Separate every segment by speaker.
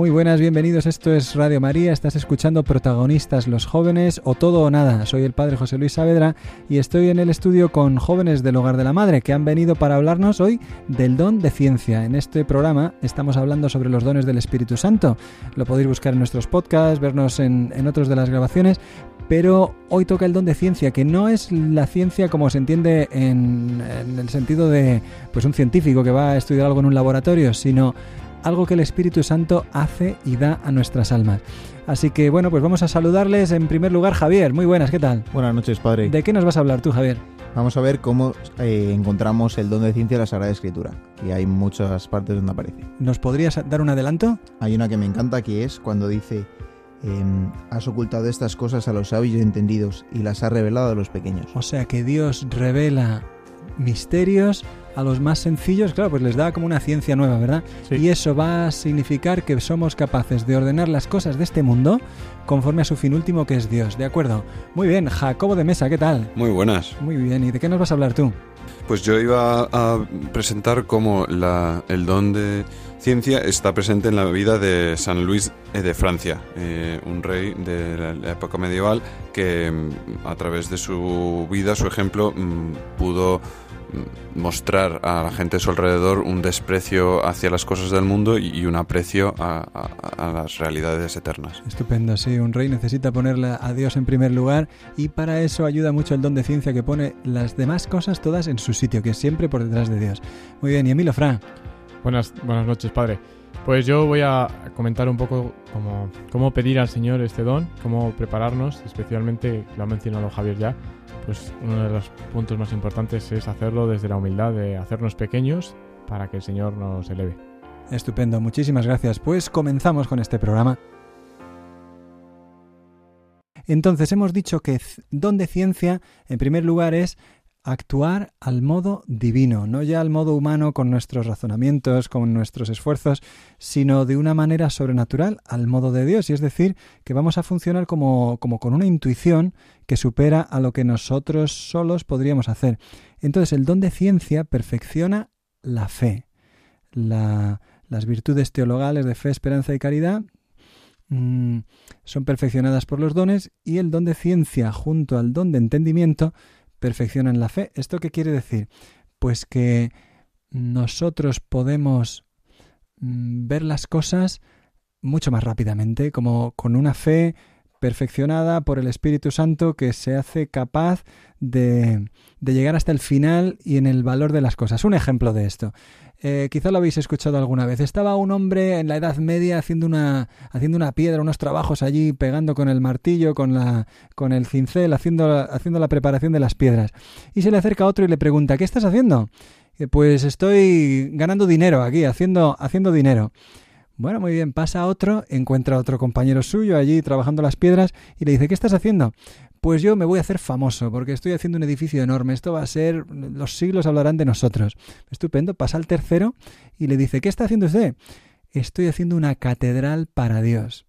Speaker 1: Muy buenas, bienvenidos. Esto es Radio María. Estás escuchando Protagonistas los jóvenes o todo o nada. Soy el padre José Luis Saavedra y estoy en el estudio con jóvenes del Hogar de la Madre que han venido para hablarnos hoy del don de ciencia. En este programa estamos hablando sobre los dones del Espíritu Santo. Lo podéis buscar en nuestros podcasts, vernos en, en otros de las grabaciones, pero hoy toca el don de ciencia, que no es la ciencia como se entiende en, en, el sentido de pues un científico que va a estudiar algo en un laboratorio, sino algo que el Espíritu Santo hace y da a nuestras almas. Así que bueno, pues vamos a saludarles en primer lugar Javier. Muy buenas, ¿qué tal?
Speaker 2: Buenas noches, padre.
Speaker 1: ¿De qué nos vas a hablar tú, Javier?
Speaker 2: Vamos a ver cómo eh, encontramos el don de ciencia en la Sagrada Escritura. Y hay muchas partes donde aparece.
Speaker 1: ¿Nos podrías dar un adelanto?
Speaker 2: Hay una que me encanta que es cuando dice, eh, has ocultado estas cosas a los sabios y entendidos y las has revelado a los pequeños.
Speaker 1: O sea que Dios revela misterios a los más sencillos, claro, pues les da como una ciencia nueva, ¿verdad? Sí. Y eso va a significar que somos capaces de ordenar las cosas de este mundo conforme a su fin último que es Dios, ¿de acuerdo? Muy bien, Jacobo de Mesa, ¿qué tal?
Speaker 3: Muy buenas.
Speaker 1: Muy bien, ¿y de qué nos vas a hablar tú?
Speaker 3: Pues yo iba a presentar cómo la, el don de ciencia está presente en la vida de San Luis de Francia, eh, un rey de la época medieval que a través de su vida, su ejemplo, pudo mostrar a la gente a su alrededor un desprecio hacia las cosas del mundo y un aprecio a, a, a, las realidades eternas.
Speaker 1: Estupendo, sí, un rey necesita ponerle a Dios en primer lugar y para eso ayuda mucho el don de ciencia que pone las demás cosas todas en su sitio, que es siempre por detrás de Dios. Muy bien, y Emilio Fra.
Speaker 4: Buenas, buenas noches, padre. Pues yo voy a comentar un poco cómo, cómo pedir al Señor este don, cómo prepararnos, especialmente, lo ha mencionado Javier ya, pues uno de los puntos más importantes es hacerlo desde la humildad de hacernos pequeños para que el Señor nos eleve.
Speaker 1: Estupendo, muchísimas gracias. Pues comenzamos con este programa. Entonces hemos dicho que don de ciencia, en primer lugar, es actuar al modo divino, no ya al modo humano con nuestros razonamientos, con nuestros esfuerzos, sino de una manera sobrenatural al modo de Dios, y es decir, que vamos a funcionar como, como con una intuición que supera a lo que nosotros solos podríamos hacer. Entonces el don de ciencia perfecciona la fe. La, las virtudes teologales de fe, esperanza y caridad mmm, son perfeccionadas por los dones y el don de ciencia junto al don de entendimiento perfeccionan la fe. ¿Esto qué quiere decir? Pues que nosotros podemos ver las cosas mucho más rápidamente, como con una fe perfeccionada por el Espíritu Santo que se hace capaz de, de, llegar hasta el final y en el valor de las cosas. Un ejemplo de esto. Eh, quizá lo habéis escuchado alguna vez. Estaba un hombre en la Edad Media haciendo una, haciendo una piedra, unos trabajos allí, pegando con el martillo, con, la, con el cincel, haciendo, haciendo la preparación de las piedras. Y se le acerca otro y le pregunta, ¿qué estás haciendo? Pues estoy ganando dinero aquí, haciendo, haciendo dinero. Bueno, muy bien, pasa otro, encuentra otro compañero suyo allí trabajando las piedras y le dice, ¿qué estás haciendo? Pues yo me voy a hacer famoso porque estoy haciendo un edificio enorme, esto va a ser, los siglos hablarán de nosotros. Estupendo, pasa al tercero y le dice, ¿qué está haciendo usted? Estoy haciendo una catedral para Dios.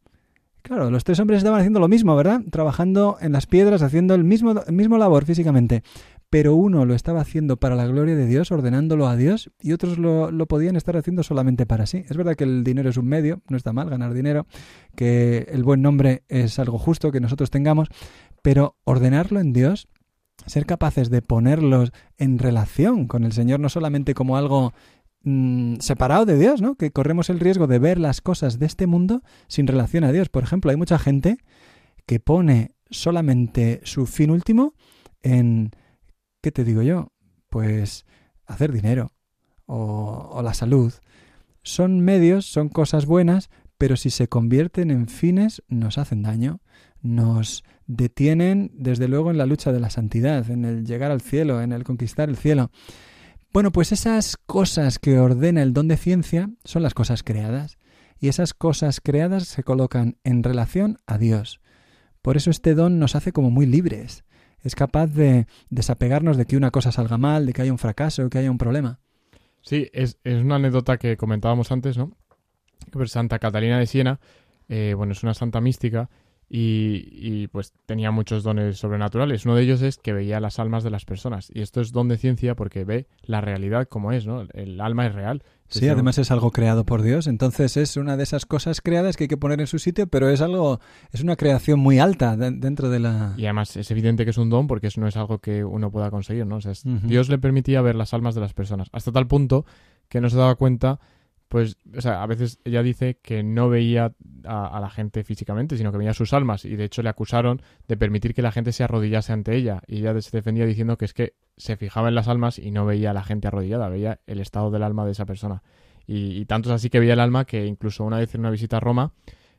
Speaker 1: Claro, los tres hombres estaban haciendo lo mismo, ¿verdad? Trabajando en las piedras, haciendo el mismo, el mismo labor físicamente pero uno lo estaba haciendo para la gloria de Dios, ordenándolo a Dios, y otros lo, podían estar haciendo solamente para sí. Es verdad que el dinero es un medio, no está mal ganar dinero, que el buen nombre es algo justo que nosotros tengamos, pero ordenarlo en Dios, ser capaces de ponerlos en relación con el Señor, no solamente como algo mmm, separado de Dios, ¿no? Que corremos el riesgo de ver las cosas de este mundo sin relación a Dios. Por ejemplo, hay mucha gente que pone solamente su fin último en ¿qué te digo yo? Pues hacer dinero o, la salud. Son medios, son cosas buenas, pero si se convierten en fines nos hacen daño, nos detienen desde luego en la lucha de la santidad, en el llegar al cielo, en el conquistar el cielo. Bueno, pues esas cosas que ordena el don de ciencia son las cosas creadas, y esas cosas creadas se colocan en relación a Dios. Por eso este don nos hace como muy libres. Es capaz de desapegarnos de que una cosa salga mal, de que haya un fracaso, que haya un problema.
Speaker 4: Sí, es, es una anécdota que comentábamos antes, ¿no? Pues Santa Catalina de Siena, eh, bueno, es una santa mística y, y, pues tenía muchos dones sobrenaturales. Uno de ellos es que veía las almas de las personas. Y esto es don de ciencia porque ve la realidad como es, ¿no? El alma es real.
Speaker 1: Sí, además es algo creado por Dios, entonces es una de esas cosas creadas que hay que poner en su sitio, pero es algo, es una creación muy alta dentro de la...
Speaker 4: Y además es evidente que es un don porque eso no es algo que uno pueda conseguir, ¿no? O sea, Dios le permitía ver las almas de las personas, hasta tal punto que no se daba cuenta pues, o sea, a veces ella dice que no veía a, la gente físicamente, sino que veía sus almas, y de hecho le acusaron de permitir que la gente se arrodillase ante ella, y ella se defendía diciendo que es que se fijaba en las almas y no veía a la gente arrodillada, veía el estado del alma de esa persona. Y, tanto es así que veía el alma que incluso una vez en una visita a Roma,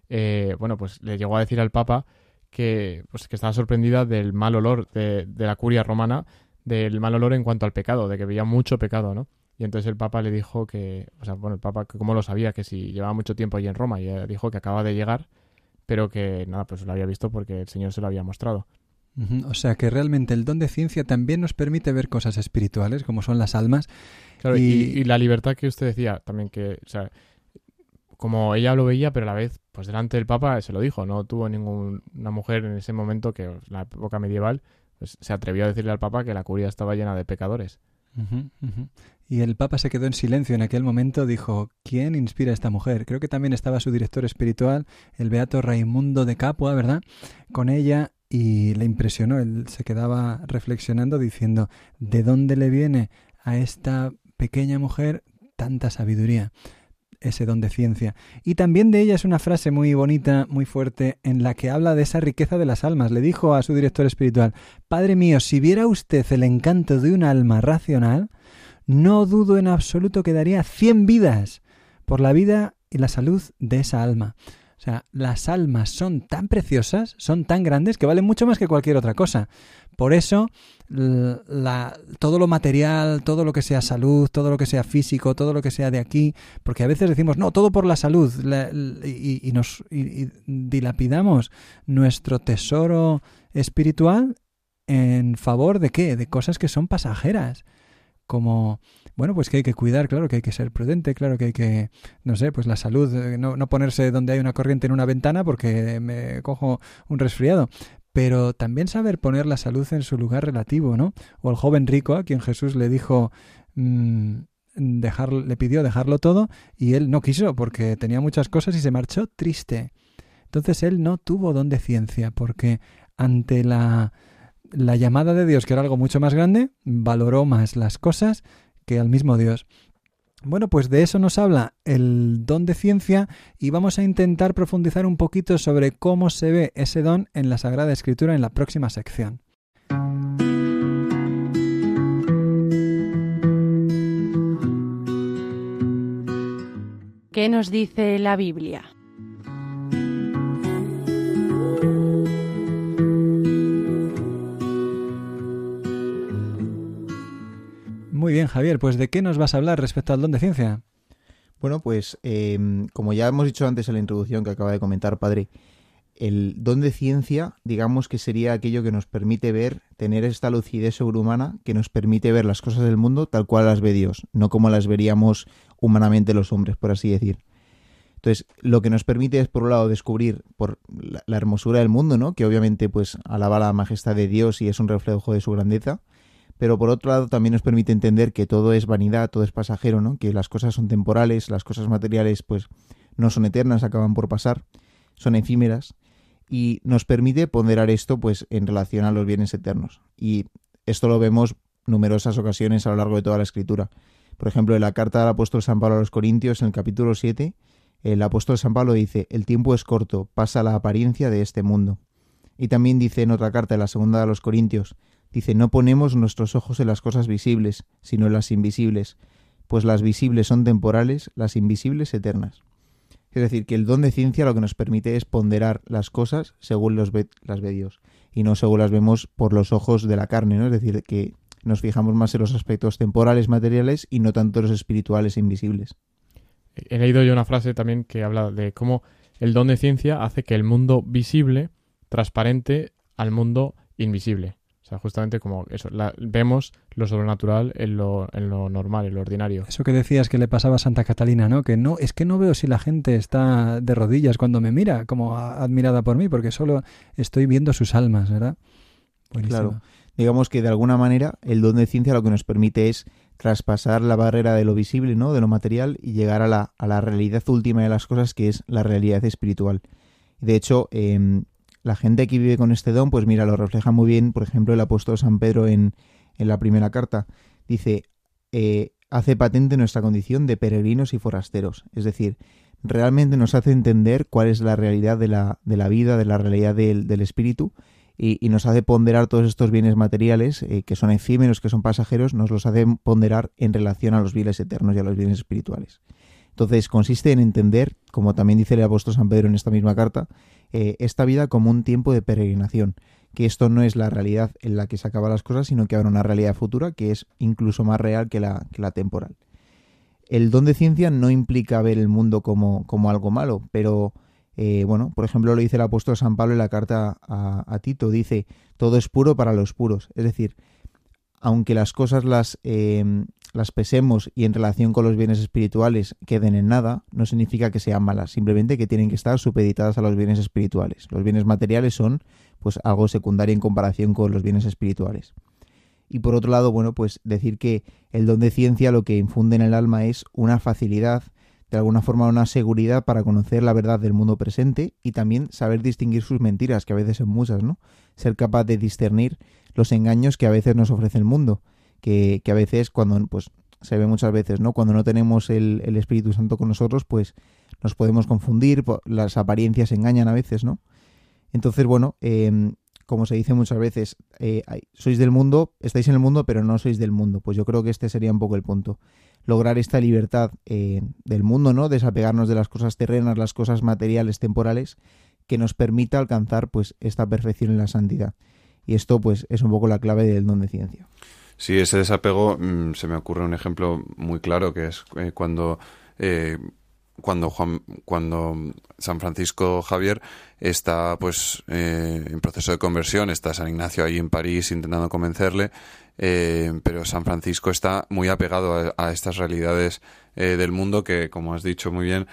Speaker 4: eh, bueno, pues le llegó a decir al Papa que, pues, que estaba sorprendida del mal olor de, de la curia romana, del mal olor en cuanto al pecado, de que veía mucho pecado, ¿no? Y entonces el Papa le dijo que, o sea, bueno, el Papa, como lo sabía, que si llevaba mucho tiempo allí en Roma, y dijo que acaba de llegar, pero que nada, pues lo había visto porque el Señor se lo había mostrado.
Speaker 1: O sea que realmente el don de ciencia también nos permite ver cosas espirituales, como son las almas.
Speaker 4: Claro, y... y, la libertad que usted decía también, que, o sea, como ella lo veía, pero a la vez, pues delante del Papa se lo dijo, no tuvo ninguna mujer en ese momento, que en la época medieval, pues, se atrevió a decirle al Papa que la curia estaba llena de pecadores.
Speaker 1: Y el Papa se quedó en silencio en aquel momento, dijo, ¿quién inspira a esta mujer? Creo que también estaba su director espiritual, el beato Raimundo de Capua, ¿verdad? Con ella y le impresionó, él se quedaba reflexionando diciendo, ¿de dónde le viene a esta pequeña mujer tanta sabiduría? ese don de ciencia. Y también de ella es una frase muy bonita, muy fuerte, en la que habla de esa riqueza de las almas. Le dijo a su director espiritual, Padre mío, si viera usted el encanto de un alma racional, no dudo en absoluto que daría cien vidas por la vida y la salud de esa alma. O sea, las almas son tan preciosas, son tan grandes, que valen mucho más que cualquier otra cosa. Por eso, la, todo lo material, todo lo que sea salud, todo lo que sea físico, todo lo que sea de aquí, porque a veces decimos, no, todo por la salud, y, y, nos dilapidamos nuestro tesoro espiritual en favor de qué? De cosas que son pasajeras como, bueno, pues que hay que cuidar, claro, que hay que ser prudente, claro que hay que, no sé, pues la salud, eh, no, no ponerse donde hay una corriente en una ventana porque me cojo un resfriado, pero también saber poner la salud en su lugar relativo, ¿no? O el joven rico a quien Jesús le dijo, mm, dejar, le pidió dejarlo todo y él no quiso porque tenía muchas cosas y se marchó triste. Entonces él no tuvo don de ciencia porque ante la la llamada de Dios, que era algo mucho más grande, valoró más las cosas que al mismo Dios. Bueno, pues de eso nos habla el don de ciencia y vamos a intentar profundizar un poquito sobre cómo se ve ese don en la Sagrada Escritura en la próxima sección.
Speaker 5: ¿Qué nos dice la Biblia?
Speaker 1: Muy bien, Javier, pues ¿de qué nos vas a hablar respecto al don de ciencia?
Speaker 2: Bueno, pues em, como ya hemos dicho antes en la introducción que acaba de comentar, padre, el don de ciencia, digamos que sería aquello que nos permite ver, tener esta lucidez sobrehumana que nos permite ver las cosas del mundo tal cual las ve Dios, no como las veríamos humanamente los hombres, por así decir. Entonces, lo que nos permite es, por un lado, descubrir por la, la hermosura del mundo, ¿no? Que obviamente, pues, alaba la majestad de Dios y es un reflejo de su grandeza pero por otro lado también nos permite entender que todo es vanidad, todo es pasajero, ¿no? Que las cosas son temporales, las cosas materiales pues no son eternas, acaban por pasar, son efímeras y nos permite ponderar esto pues en relación a los bienes eternos. Y esto lo vemos numerosas ocasiones a lo largo de toda la escritura. Por ejemplo, en la carta del apóstol San Pablo a los Corintios, en el capítulo 7, el apóstol San Pablo dice, el tiempo es corto, pasa la apariencia de este mundo. Y también dice en otra carta, en la segunda de los Corintios, Dice, no ponemos nuestros ojos en las cosas visibles, sino en las invisibles, pues las visibles son temporales, las invisibles eternas. Es decir, que el don de ciencia lo que nos permite es ponderar las cosas según los las ve Dios y no según las vemos por los ojos de la carne, ¿no? Es decir, que nos fijamos más en los aspectos temporales, materiales y no tanto en los espirituales e invisibles.
Speaker 4: He leído yo una frase también que habla de cómo el don de ciencia hace que el mundo visible transparente al mundo invisible. O sea, justamente como eso, vemos lo sobrenatural en lo, en lo normal, en lo ordinario.
Speaker 1: Eso que decías que le pasaba a Santa Catalina, ¿no? Que no, es que no veo si la gente está de rodillas cuando me mira, como admirada por mí, porque solo estoy viendo sus almas, ¿verdad?
Speaker 2: Claro. Digamos que de alguna manera el don de ciencia lo que nos permite es traspasar la barrera de lo visible, ¿no? De lo material y llegar a la, a la realidad última de las cosas, que es la realidad espiritual. De hecho, eh, la gente que vive con este don, pues mira, lo refleja muy bien, por ejemplo, el apóstol San Pedro en, en la primera carta. Dice, eh, hace patente nuestra condición de peregrinos y forasteros. Es decir, realmente nos hace entender cuál es la realidad de la, de la vida, de la realidad del, del espíritu, y, y, nos hace ponderar todos estos bienes materiales, eh, que son efímeros, que son pasajeros, nos los hace ponderar en relación a los bienes eternos y a los bienes espirituales. Entonces, consiste en entender, como también dice el apóstol San Pedro en esta misma carta, eh, esta vida como un tiempo de peregrinación, que esto no es la realidad en la que se acaban las cosas, sino que habrá una realidad futura que es incluso más real que la, temporal. El don de ciencia no implica ver el mundo como, como algo malo, pero eh, bueno, por ejemplo lo dice el apóstol San Pablo en la carta a, Tito, dice, todo es puro para los puros, es decir, aunque las cosas las, eh, las pesemos y en relación con los bienes espirituales queden en nada, no significa que sean malas, simplemente que tienen que estar supeditadas a los bienes espirituales. Los bienes materiales son pues algo secundario en comparación con los bienes espirituales. Y por otro lado, bueno, pues decir que el don de ciencia lo que infunde en el alma es una facilidad, de alguna forma una seguridad para conocer la verdad del mundo presente y también saber distinguir sus mentiras, que a veces son muchas, ¿no? Ser capaz de discernir los engaños que a veces nos ofrece el mundo que, a veces cuando pues se ve muchas veces, ¿no? Cuando no tenemos el, Espíritu Santo con nosotros, pues nos podemos confundir, las apariencias engañan a veces, ¿no? Entonces, bueno, em, como se dice muchas veces, eh, sois del mundo, estáis en el mundo, pero no sois del mundo. Pues yo creo que este sería un poco el punto. Lograr esta libertad eh, del mundo, ¿no? Desapegarnos de las cosas terrenas, las cosas materiales, temporales, que nos permita alcanzar, pues, esta perfección en la santidad. Y esto, pues, es un poco la clave del don de ciencia.
Speaker 3: Sí, ese desapego mm, se me ocurre un ejemplo muy claro que es eh, cuando eh, cuando Juan, cuando San Francisco Javier está pues eh, en proceso de conversión, está San Ignacio ahí en París intentando convencerle, pero San Francisco está muy apegado a, estas realidades del mundo que, como has dicho muy bien,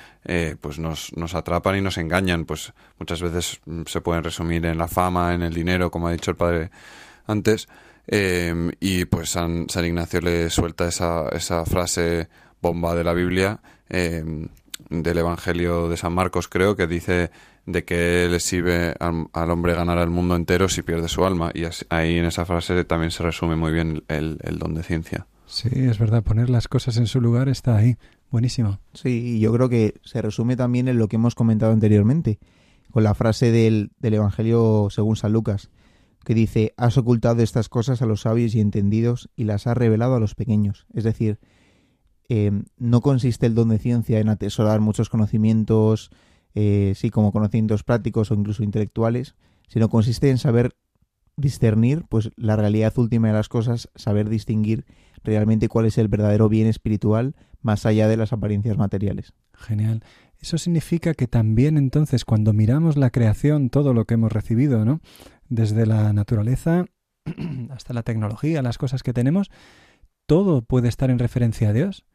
Speaker 3: pues nos, nos atrapan y nos engañan. Pues muchas veces mm, se pueden resumir en la fama, en el dinero, como ha dicho el padre antes. Em, y pues San, Ignacio le suelta esa, esa frase bomba de la Biblia, em, del Evangelio de San Marcos, creo, que dice de que le sirve al, hombre ganar al mundo entero si pierde su alma. Y ahí en esa frase también se resume muy bien el, don de ciencia.
Speaker 1: Sí, es verdad, poner las cosas en su lugar está ahí. Buenísimo.
Speaker 2: Sí, y yo creo que se resume también en lo que hemos comentado anteriormente, con la frase del, del Evangelio según San Lucas que dice, has ocultado estas cosas a los sabios y entendidos y las has revelado a los pequeños. Es decir, em, no consiste el don de ciencia en atesorar muchos conocimientos, eh, sí, como conocimientos prácticos o incluso intelectuales, sino consiste en saber discernir pues la realidad última de las cosas, saber distinguir realmente cuál es el verdadero bien espiritual más allá de las apariencias materiales.
Speaker 1: Genial. Eso significa que también entonces cuando miramos la creación, todo lo que hemos recibido, ¿no? Desde la naturaleza hasta la tecnología, las cosas que tenemos, todo puede estar en referencia a Dios.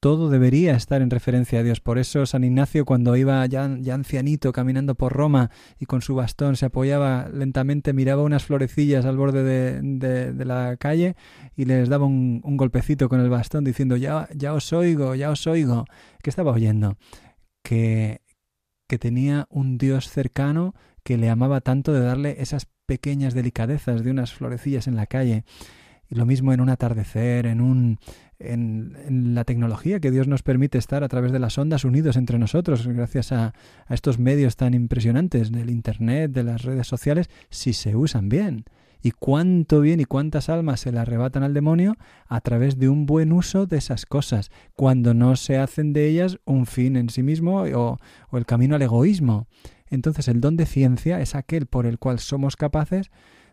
Speaker 1: Todo debería estar en referencia a Dios. Por eso San Ignacio cuando iba ya, ancianito caminando por Roma y con su bastón se apoyaba lentamente, miraba unas florecillas al borde de, la calle y les daba un, golpecito con el bastón diciendo ya, ya os oigo, ya os oigo. ¿Qué estaba oyendo? Que, que tenía un Dios cercano que le amaba tanto de darle esas pequeñas delicadezas de unas florecillas en la calle. Y lo mismo en un atardecer, en un en, la tecnología que Dios nos permite estar a través de las ondas unidos entre nosotros, gracias a, a estos medios tan impresionantes del Internet, de las redes sociales, si se usan bien. y cuánto bien y cuántas almas se le arrebatan al demonio a través de un buen uso de esas cosas, cuando no se hacen de ellas un fin en sí mismo o, o el camino al egoísmo. Entonces el don de ciencia es aquel por el cual somos capaces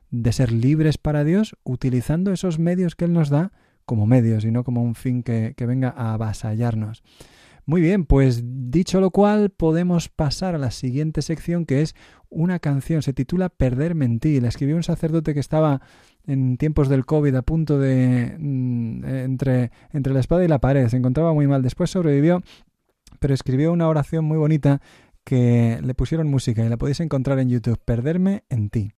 Speaker 1: de ser libres para Dios utilizando esos medios que Él nos da como medios y no como un fin que, que venga a avasallarnos. Muy bien, pues dicho lo cual, podemos pasar a la siguiente sección que es una canción, se titula Perderme en ti. La escribió un sacerdote que estaba en tiempos del COVID a punto de... Mm, entre, entre la espada y la pared, se encontraba muy mal. Después sobrevivió, pero escribió una oración muy bonita que le pusieron música y la podéis encontrar en YouTube, Perderme en ti.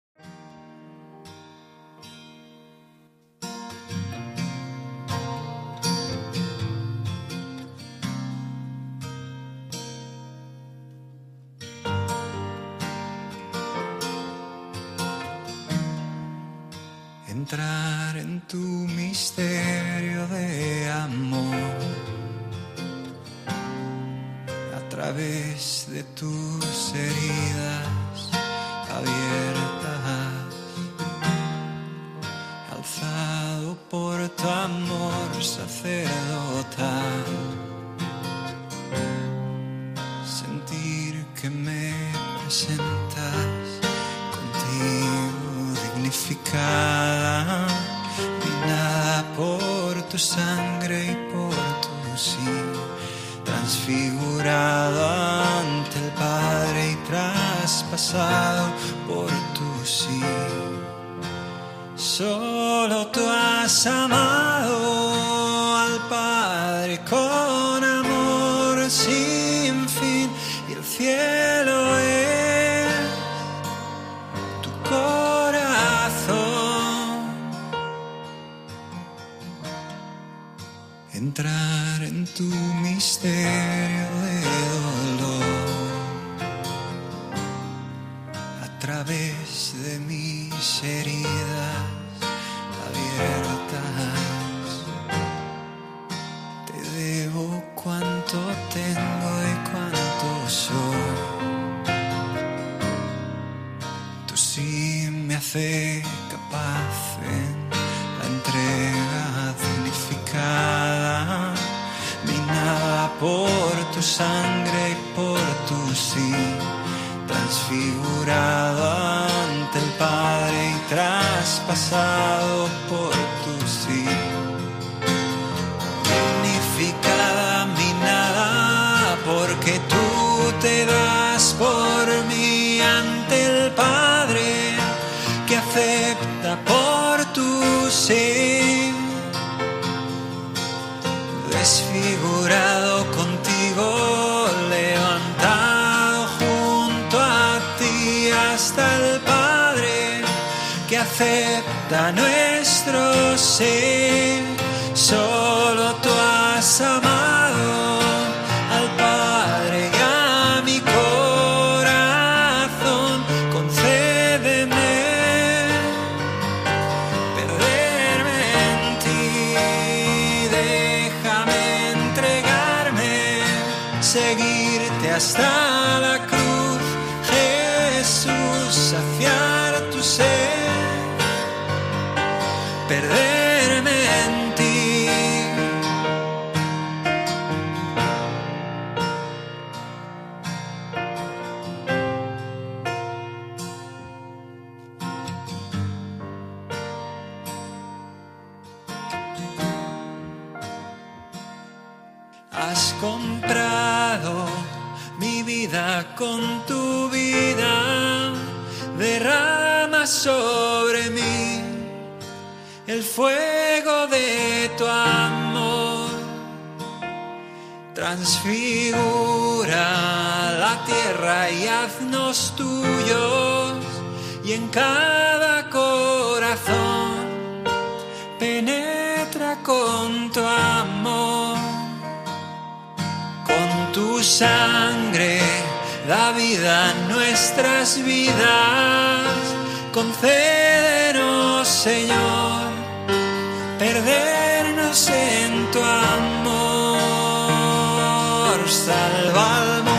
Speaker 6: entrar en tu misterio de amor través de tus heridas abiertas, alzado por tu amor sacerdotal, sentir que me presentas contigo dignificada, vinada por tu sangre y transfigurado ante el Padre y traspasado por tu sí. Solo tú has amado al Padre con Entrar en tu misterio comprado mi vida con tu vida, derrama sobre mí el fuego de tu amor, transfigura la tierra y haznos tuyos, y en cada corazón penetra con tu amor sangre da vida a nuestras vidas. Concédenos, Señor, perdernos en tu amor. Salva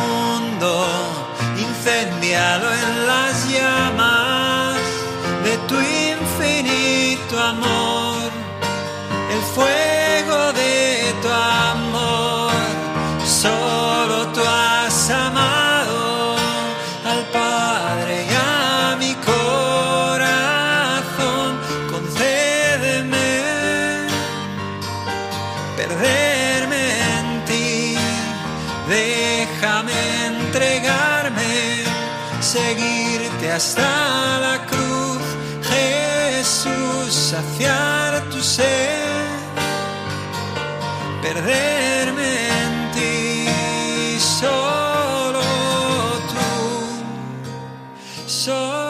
Speaker 6: hasta la cruz, Jesús, saciar tu sed, perderme en ti, solo tú, solo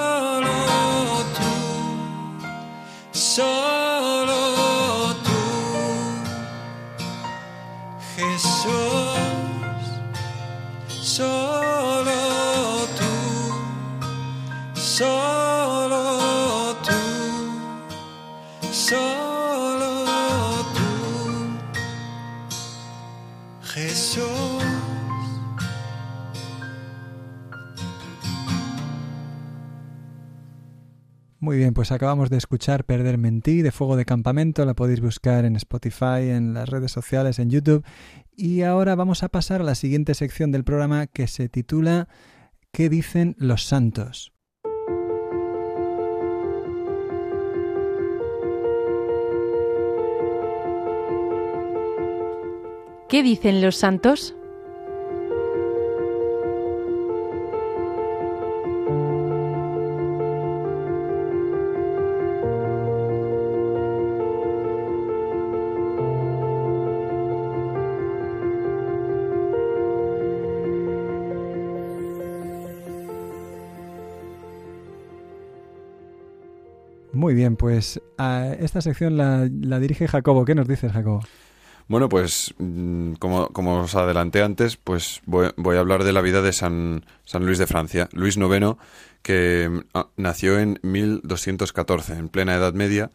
Speaker 1: pues acabamos de escuchar Perderme en de Fuego de Campamento, la podéis buscar en Spotify, en las redes sociales, en YouTube. Y ahora vamos a pasar a la siguiente sección del programa que se titula ¿Qué dicen los santos?
Speaker 7: ¿Qué dicen los santos?
Speaker 1: Muy bien, pues a esta sección la, la dirige Jacobo. ¿Qué nos dices, Jacobo?
Speaker 3: Bueno, pues mm, como, os adelanté antes, pues voy, voy a hablar de la vida de San, Luis de Francia. Luis IX, que mm, ah, nació en 1214, en plena Edad Media,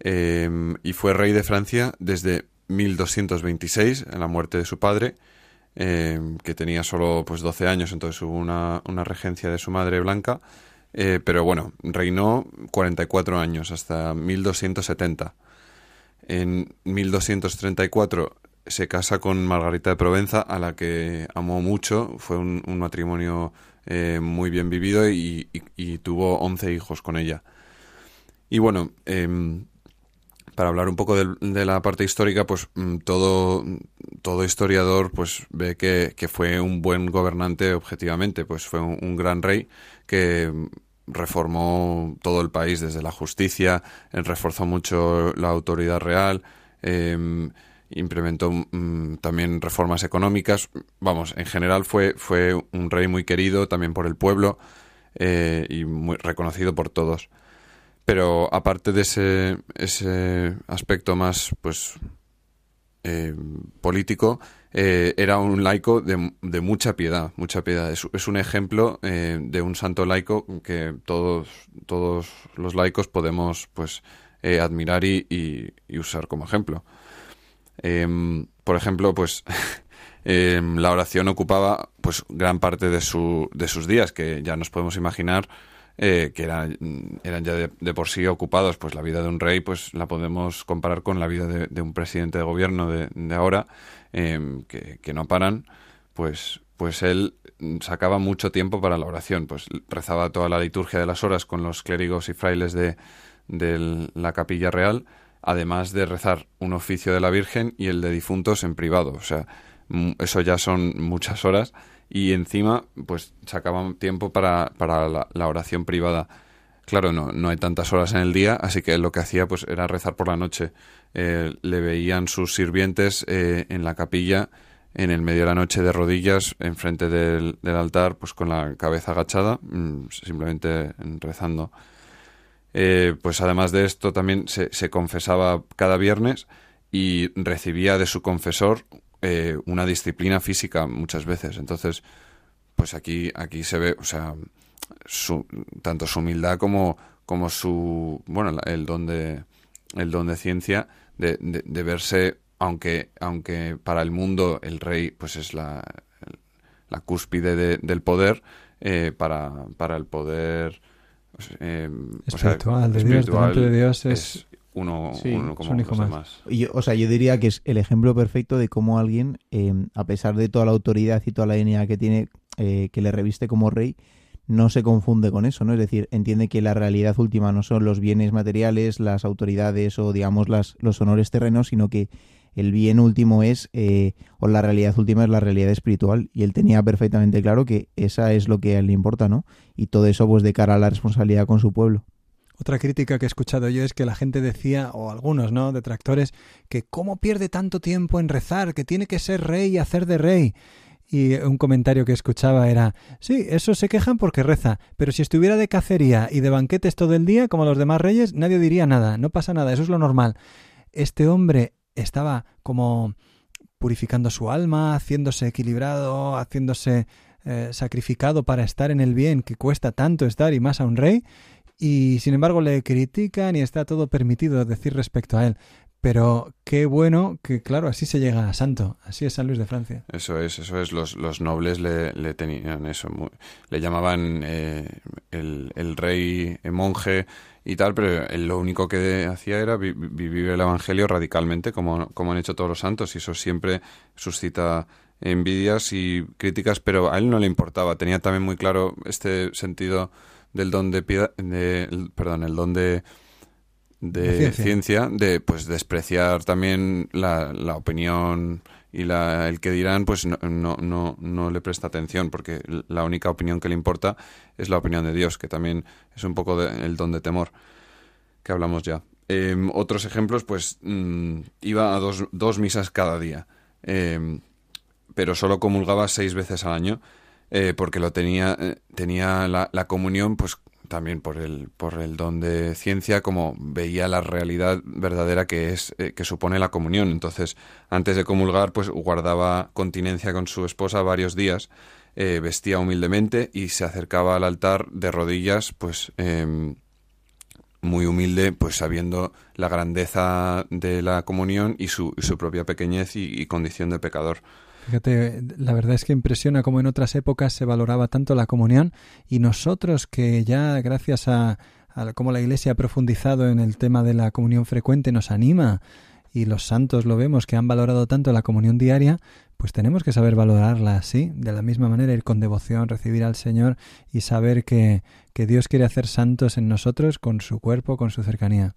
Speaker 3: eh, y fue rey de Francia desde 1226, en la muerte de su padre, eh, que tenía solo pues 12 años, entonces hubo una regencia de su madre blanca, eh, pero bueno, reinó 44 años, hasta 1270. En 1234 se casa con Margarita de Provenza, a la que amó mucho. Fue un, matrimonio eh, muy bien vivido y, tuvo 11 hijos con ella. Y bueno, em, para hablar un poco de, la parte histórica, pues mm, todo, todo historiador pues ve que, fue un buen gobernante objetivamente, pues fue un, gran rey que reformó todo el país desde la justicia, eh, reforzó mucho la autoridad real, em, implementó mm, también reformas económicas. Vamos, en general fue, fue un rey muy querido también por el pueblo eh, y muy reconocido por todos. Pero aparte de ese, ese aspecto más, pues, eh, político, eh, era un laico de, de mucha piedad, mucha piedad. Es, un ejemplo eh, de un santo laico que todos, todos los laicos podemos, pues, eh, admirar y, y- y usar como ejemplo. Em, por ejemplo, pues em, la oración ocupaba pues gran parte de, su, de sus días, que ya nos podemos imaginar eh, que eran, eran ya de, de por sí ocupados. Pues la vida de un rey, pues la podemos comparar con la vida de, de un presidente de gobierno de, de ahora, em, que, no paran. Pues, pues él sacaba mucho tiempo para la oración. Pues rezaba toda la liturgia de las horas con los clérigos y frailes de, de la capilla real además de rezar un oficio de la Virgen y el de difuntos en privado. O sea, mm, eso ya son muchas horas y encima pues sacaban tiempo para, para la oración privada. Claro, no, no hay tantas horas en el día, así que lo que hacía pues era rezar por la noche. Eh, le veían sus sirvientes eh, en la capilla en el medio de la noche de rodillas enfrente del, del altar pues con la cabeza agachada mm, simplemente rezando eh, pues además de esto también se, se confesaba cada viernes y recibía de su confesor eh, una disciplina física muchas veces. Entonces, pues aquí, aquí se ve, o sea, su, tanto su humildad como, como su, bueno, la- el don de, el don de ciencia de, de, de verse, aunque, aunque para el mundo el rey pues es la, la cúspide de- del poder, eh, para, para el poder eh, o sea,
Speaker 1: Espiritual, de Dios, delante de Dios es-
Speaker 3: uno,
Speaker 1: Sí,
Speaker 3: uno
Speaker 1: es
Speaker 3: como
Speaker 1: un hijo
Speaker 3: los
Speaker 1: más.
Speaker 2: yo- o sea, yo diría que es el ejemplo perfecto de cómo alguien, eh, a pesar de toda la autoridad y toda la dignidad que tiene, eh, que le reviste como rey, no se confunde con eso, ¿no? Es decir, entiende que la realidad última no son los bienes materiales, las autoridades o, digamos, las, los honores terrenos, sino que el bien último es, eh, o la realidad última es la realidad espiritual, y él tenía perfectamente claro que esa es lo que a él le importa, ¿no? Y todo eso pues de cara a la responsabilidad con su pueblo.
Speaker 1: Otra crítica que he escuchado yo es que la gente decía, o algunos, ¿no?, detractores, que cómo pierde tanto tiempo en rezar, que tiene que ser rey y hacer de rey. Y un comentario que escuchaba era, sí, eso se quejan porque reza, pero si estuviera de cacería y de banquetes todo el día, como los demás reyes, nadie diría nada, no pasa nada, eso es lo normal. Este hombre estaba como purificando su alma, haciéndose equilibrado, haciéndose eh, sacrificado para estar en el bien que cuesta tanto estar y más a un rey, y sin embargo le critican y está todo permitido decir respecto a él. Pero qué bueno que, claro, así se llega a santo. Así es San Luis de Francia.
Speaker 3: Eso es, eso es. Los, los nobles le, le tenían eso. le llamaban eh, el, el, rey el monje y tal, pero él lo único que hacía era vivir el evangelio radicalmente, como, como han hecho todos los santos. Y eso siempre suscita envidias y críticas, pero a él no le importaba. Tenía también muy claro este sentido del don de, de perdón, el don de de, ciencia. de pues despreciar también la, la opinión y la, el que dirán pues no, no, no, le presta atención porque la única opinión que le importa es la opinión de Dios que también es un poco el don de temor que hablamos ya em, otros ejemplos pues mm, iba a dos, dos, misas cada día em, pero solo comulgaba seis veces al año eh, porque lo tenía eh, tenía la, la comunión pues también por el, por el don de ciencia, como veía la realidad verdadera que es eh, que supone la comunión. Entonces, antes de comulgar, pues guardaba continencia con su esposa varios días, eh, vestía humildemente y se acercaba al altar de rodillas, pues em, muy humilde, pues sabiendo la grandeza de la comunión y su, su propia pequeñez y condición de pecador.
Speaker 1: Fíjate, la verdad es que impresiona cómo en otras épocas se valoraba tanto la comunión y nosotros que ya gracias a, cómo la Iglesia ha profundizado en el tema de la comunión frecuente nos anima y los santos lo vemos que han valorado tanto la comunión diaria, pues tenemos que saber valorarla así, de la misma manera, ir con devoción, recibir al Señor y saber que, que Dios quiere hacer santos en nosotros con su cuerpo, con su cercanía.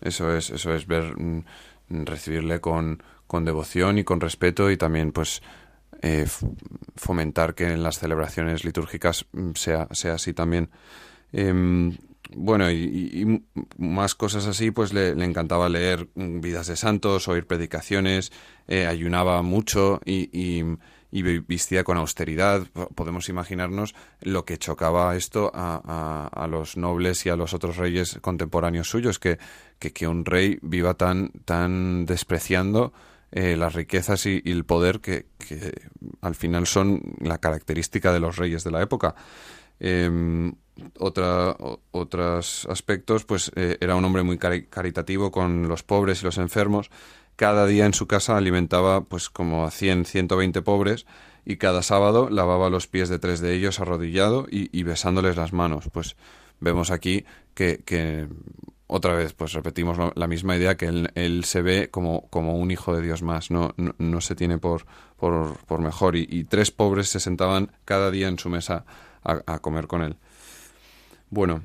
Speaker 3: Eso es, eso es ver, mm, recibirle con, con devoción y con respeto y también pues eh, fomentar que en las celebraciones litúrgicas mm, sea, sea así también. Em, bueno, y, más cosas así, pues le, encantaba leer mm, vidas de santos, oír predicaciones, eh, ayunaba mucho y, y, vestía con austeridad. Podemos imaginarnos lo que chocaba esto a, a, los nobles y a los otros reyes contemporáneos suyos, que, que, que un rey viva tan, tan despreciando eh, las riquezas y, el poder que, al final son la característica de los reyes de la época. Eh, otra, otros aspectos, pues eh, era un hombre muy caritativo con los pobres y los enfermos. Cada día en su casa alimentaba pues como a 100, 120 pobres y cada sábado lavaba los pies de tres de ellos arrodillado y, y besándoles las manos. Pues vemos aquí que, que otra vez, pues repetimos la misma idea que él, se ve como, como, un hijo de Dios más, no, no, se tiene por, por, mejor. Y, tres pobres se sentaban cada día en su mesa a, comer con él. Bueno,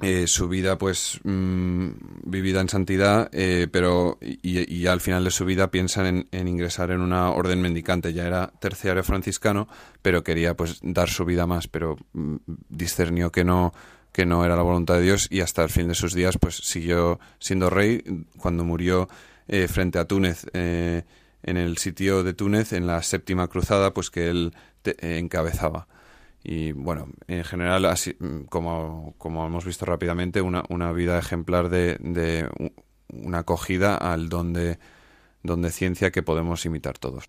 Speaker 3: eh, su vida, pues, mm, vivida en santidad, eh, pero y, al final de su vida piensan en, ingresar en una orden mendicante. Ya era terciario franciscano, pero quería, pues, dar su vida más, pero mm, discernió que no que no era la voluntad de Dios y hasta el fin de sus días pues siguió siendo rey. Cuando murió eh, frente a Túnez eh, en el sitio de Túnez en la séptima cruzada pues que él eh, encabezaba. Y bueno en general así como, como hemos visto rápidamente una, una vida ejemplar de, una acogida al don de, don de ciencia que podemos imitar todos.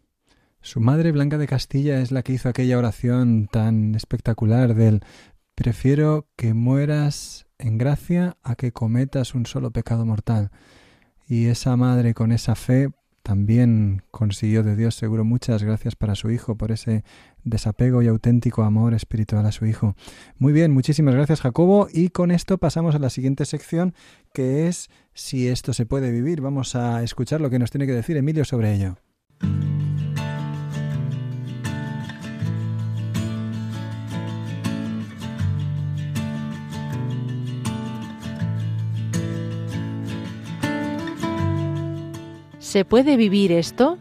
Speaker 1: Su madre Blanca de Castilla es la que hizo aquella oración tan espectacular del Prefiero que mueras en gracia a que cometas un solo pecado mortal. Y esa madre con esa fe también consiguió de Dios seguro muchas gracias para su hijo por ese desapego y auténtico amor espiritual a su hijo. Muy bien, muchísimas gracias Jacobo y con esto pasamos a la siguiente sección que es si esto se puede vivir. Vamos a escuchar lo que nos tiene que decir Emilio sobre ello.
Speaker 7: ¿Se puede vivir esto?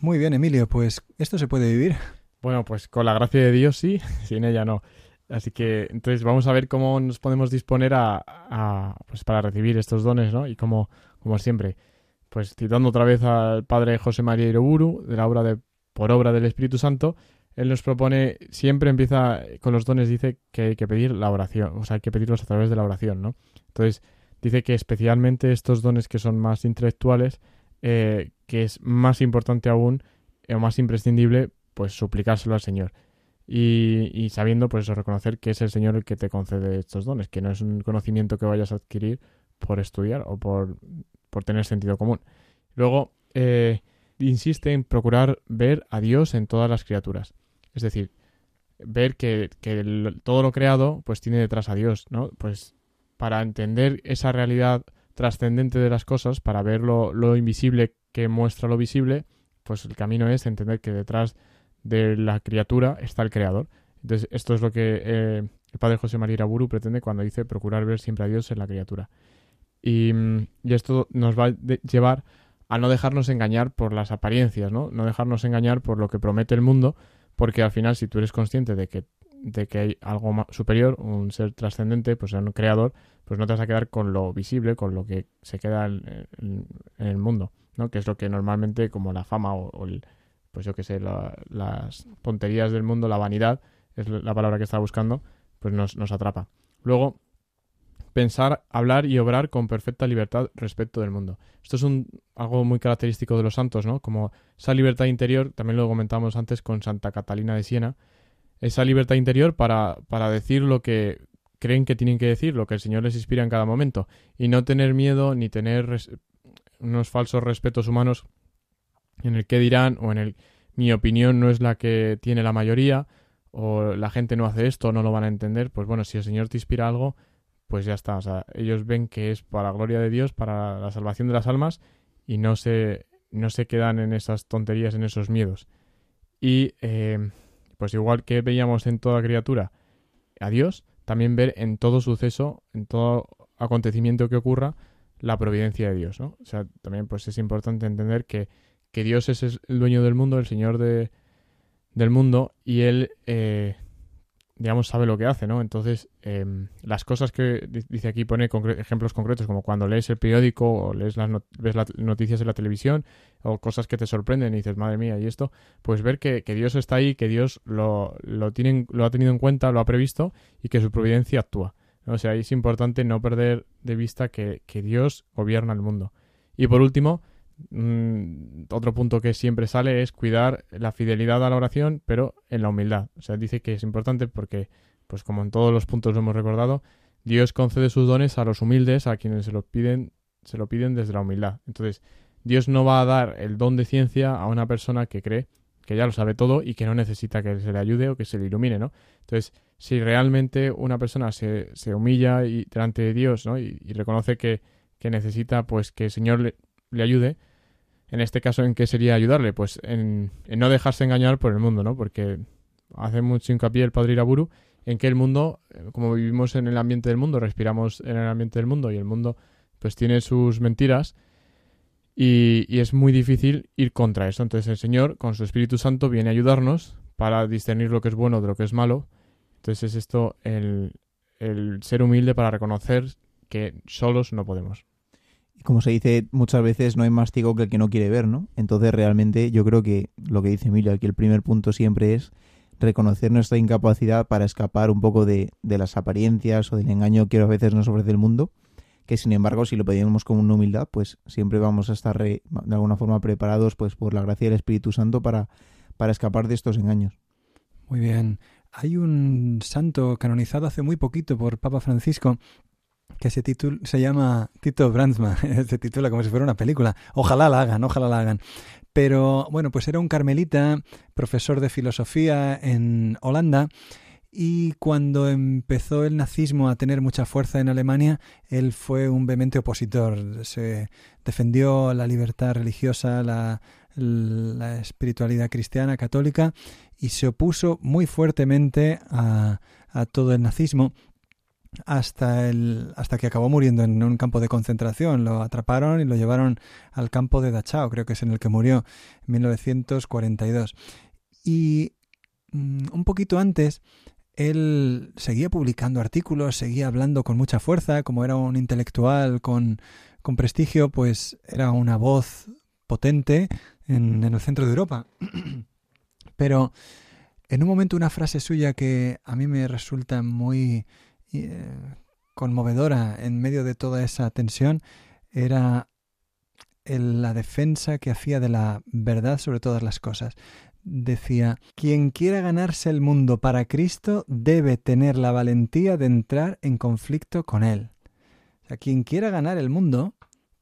Speaker 1: Muy bien, Emilio, pues esto se puede vivir.
Speaker 4: Bueno, pues con la gracia de Dios sí, sin ella no. Así que entonces vamos a ver cómo nos podemos disponer a, pues para recibir estos dones, ¿no? Y como, como siempre, pues citando otra vez al padre José María Iroburu, de la obra de Por obra del Espíritu Santo, él nos propone, siempre empieza con los dones, dice que hay que pedir la oración, o sea, hay que pedirlos a través de la oración, ¿no? Entonces, dice que especialmente estos dones que son más intelectuales, eh, que es más importante aún eh, o más imprescindible pues suplicárselo al Señor. Y, sabiendo, pues reconocer que es el Señor el que te concede estos dones, que no es un conocimiento que vayas a adquirir por estudiar o por, por tener sentido común. Luego, eh, insiste en procurar ver a Dios en todas las criaturas. Es decir, ver que, que todo lo creado pues tiene detrás a Dios, ¿no? Pues para entender esa realidad trascendente de las cosas, para ver lo, lo invisible que muestra lo visible, pues el camino es entender que detrás de la criatura está el creador. Entonces, esto es lo que eh, el padre José María Iraburu pretende cuando dice procurar ver siempre a Dios en la criatura. Y, y esto nos va a llevar a no dejarnos engañar por las apariencias, ¿no? No dejarnos engañar por lo que promete el mundo, porque al final, si tú eres consciente de que, de que hay algo superior, un ser trascendente, pues un creador, pues no te vas a quedar con lo visible, con lo que se queda en el mundo, ¿no? Que es lo que normalmente, como la fama o, o el, pues yo que sé, la, las tonterías del mundo, la vanidad, es la palabra que estaba buscando, pues nos, nos atrapa. Luego, pensar, hablar y obrar con perfecta libertad respecto del mundo. Esto es un, algo muy característico de los santos, ¿no? Como esa libertad interior, también lo comentamos antes con Santa Catalina de Siena, esa libertad interior para, para decir lo que creen que tienen que decir, lo que el Señor les inspira en cada momento, y no tener miedo ni tener unos falsos respetos humanos en el que dirán o en el mi opinión no es la que tiene la mayoría o la gente no hace esto, no lo van a entender, pues bueno, si el Señor te inspira algo, pues ya está. O sea, ellos ven que es para la gloria de Dios, para la salvación de las almas, y no se, no se quedan en esas tonterías, en esos miedos. Y eh, pues igual que veíamos en toda criatura a Dios, también ver en todo suceso, en todo acontecimiento que ocurra, la providencia de Dios, ¿no? O sea, también pues es importante entender que, que Dios es el dueño del mundo, el Señor de, del mundo, y Él eh, digamos, sabe lo que hace, ¿no? Entonces, eh, las cosas que dice aquí, pone ejemplos concretos, como cuando lees el periódico o lees las ves las noticias en la televisión o cosas que te sorprenden y dices, madre mía, y esto, pues ver que, Dios está ahí, que Dios lo, lo, tienen, lo ha tenido en cuenta, lo ha previsto y que su providencia actúa. O sea, es importante no perder de vista que Dios gobierna el mundo. Y por último, mmm, otro punto que siempre sale es cuidar la fidelidad a la oración, pero en la humildad. O sea, dice que es importante porque, pues como en todos los puntos lo hemos recordado, Dios concede sus dones a los humildes, a quienes se lo piden, se lo piden desde la humildad. Entonces, Dios no va a dar el don de ciencia a una persona que cree que ya lo sabe todo y que no necesita que se le ayude o que se le ilumine, ¿no? Entonces, si realmente una persona se, se humilla y, delante de Dios, ¿no? Y, y reconoce que, que, necesita, pues, que el Señor le, le ayude, en este caso, ¿en qué sería ayudarle? Pues en, en, no dejarse engañar por el mundo, ¿no? Porque hace mucho hincapié el padre Iraburu en que el mundo, como vivimos en el ambiente del mundo, respiramos en el ambiente del mundo y el mundo pues tiene sus mentiras y, es muy difícil ir contra eso. Entonces el Señor, con su Espíritu Santo, viene a ayudarnos para discernir lo que es bueno de lo que es malo. Entonces es esto el ser humilde para reconocer que solos no podemos
Speaker 2: como se dice muchas veces, no hay más ciego que el que no quiere ver, ¿no? Entonces realmente yo creo que lo que dice Emilio aquí, el primer punto siempre es reconocer nuestra incapacidad para escapar un poco de, las apariencias o del engaño que a veces nos ofrece el mundo, que sin embargo si lo pedimos con una humildad, pues siempre vamos a estar de alguna forma preparados pues por la gracia del Espíritu Santo para, para escapar de estos engaños.
Speaker 1: Muy bien. Hay un santo canonizado hace muy poquito por Papa Francisco que se, titul se llama Tito Brandsma, se titula como si fuera una película. Ojalá la hagan, ojalá la hagan. Pero bueno, pues era un carmelita, profesor de filosofía en Holanda, y cuando empezó el nazismo a tener mucha fuerza en Alemania, él fue un vehemente opositor. Se defendió la libertad religiosa, la, la espiritualidad cristiana católica y se opuso muy fuertemente a, a todo el nazismo hasta, el, hasta que acabó muriendo en un campo de concentración. Lo atraparon y lo llevaron al campo de Dachau, creo que es en el que murió en 1942. Y mm, un poquito antes, él seguía publicando artículos, seguía hablando con mucha fuerza, como era un intelectual con, con prestigio, pues era una voz potente en, en el centro de Europa. Pero en un momento una frase suya que a mí me resulta muy eh, conmovedora en medio de toda esa tensión era la defensa que hacía de la verdad sobre todas las cosas decía, quien quiera ganarse el mundo para Cristo debe tener la valentía de entrar en conflicto con Él. O sea, quien quiera ganar el mundo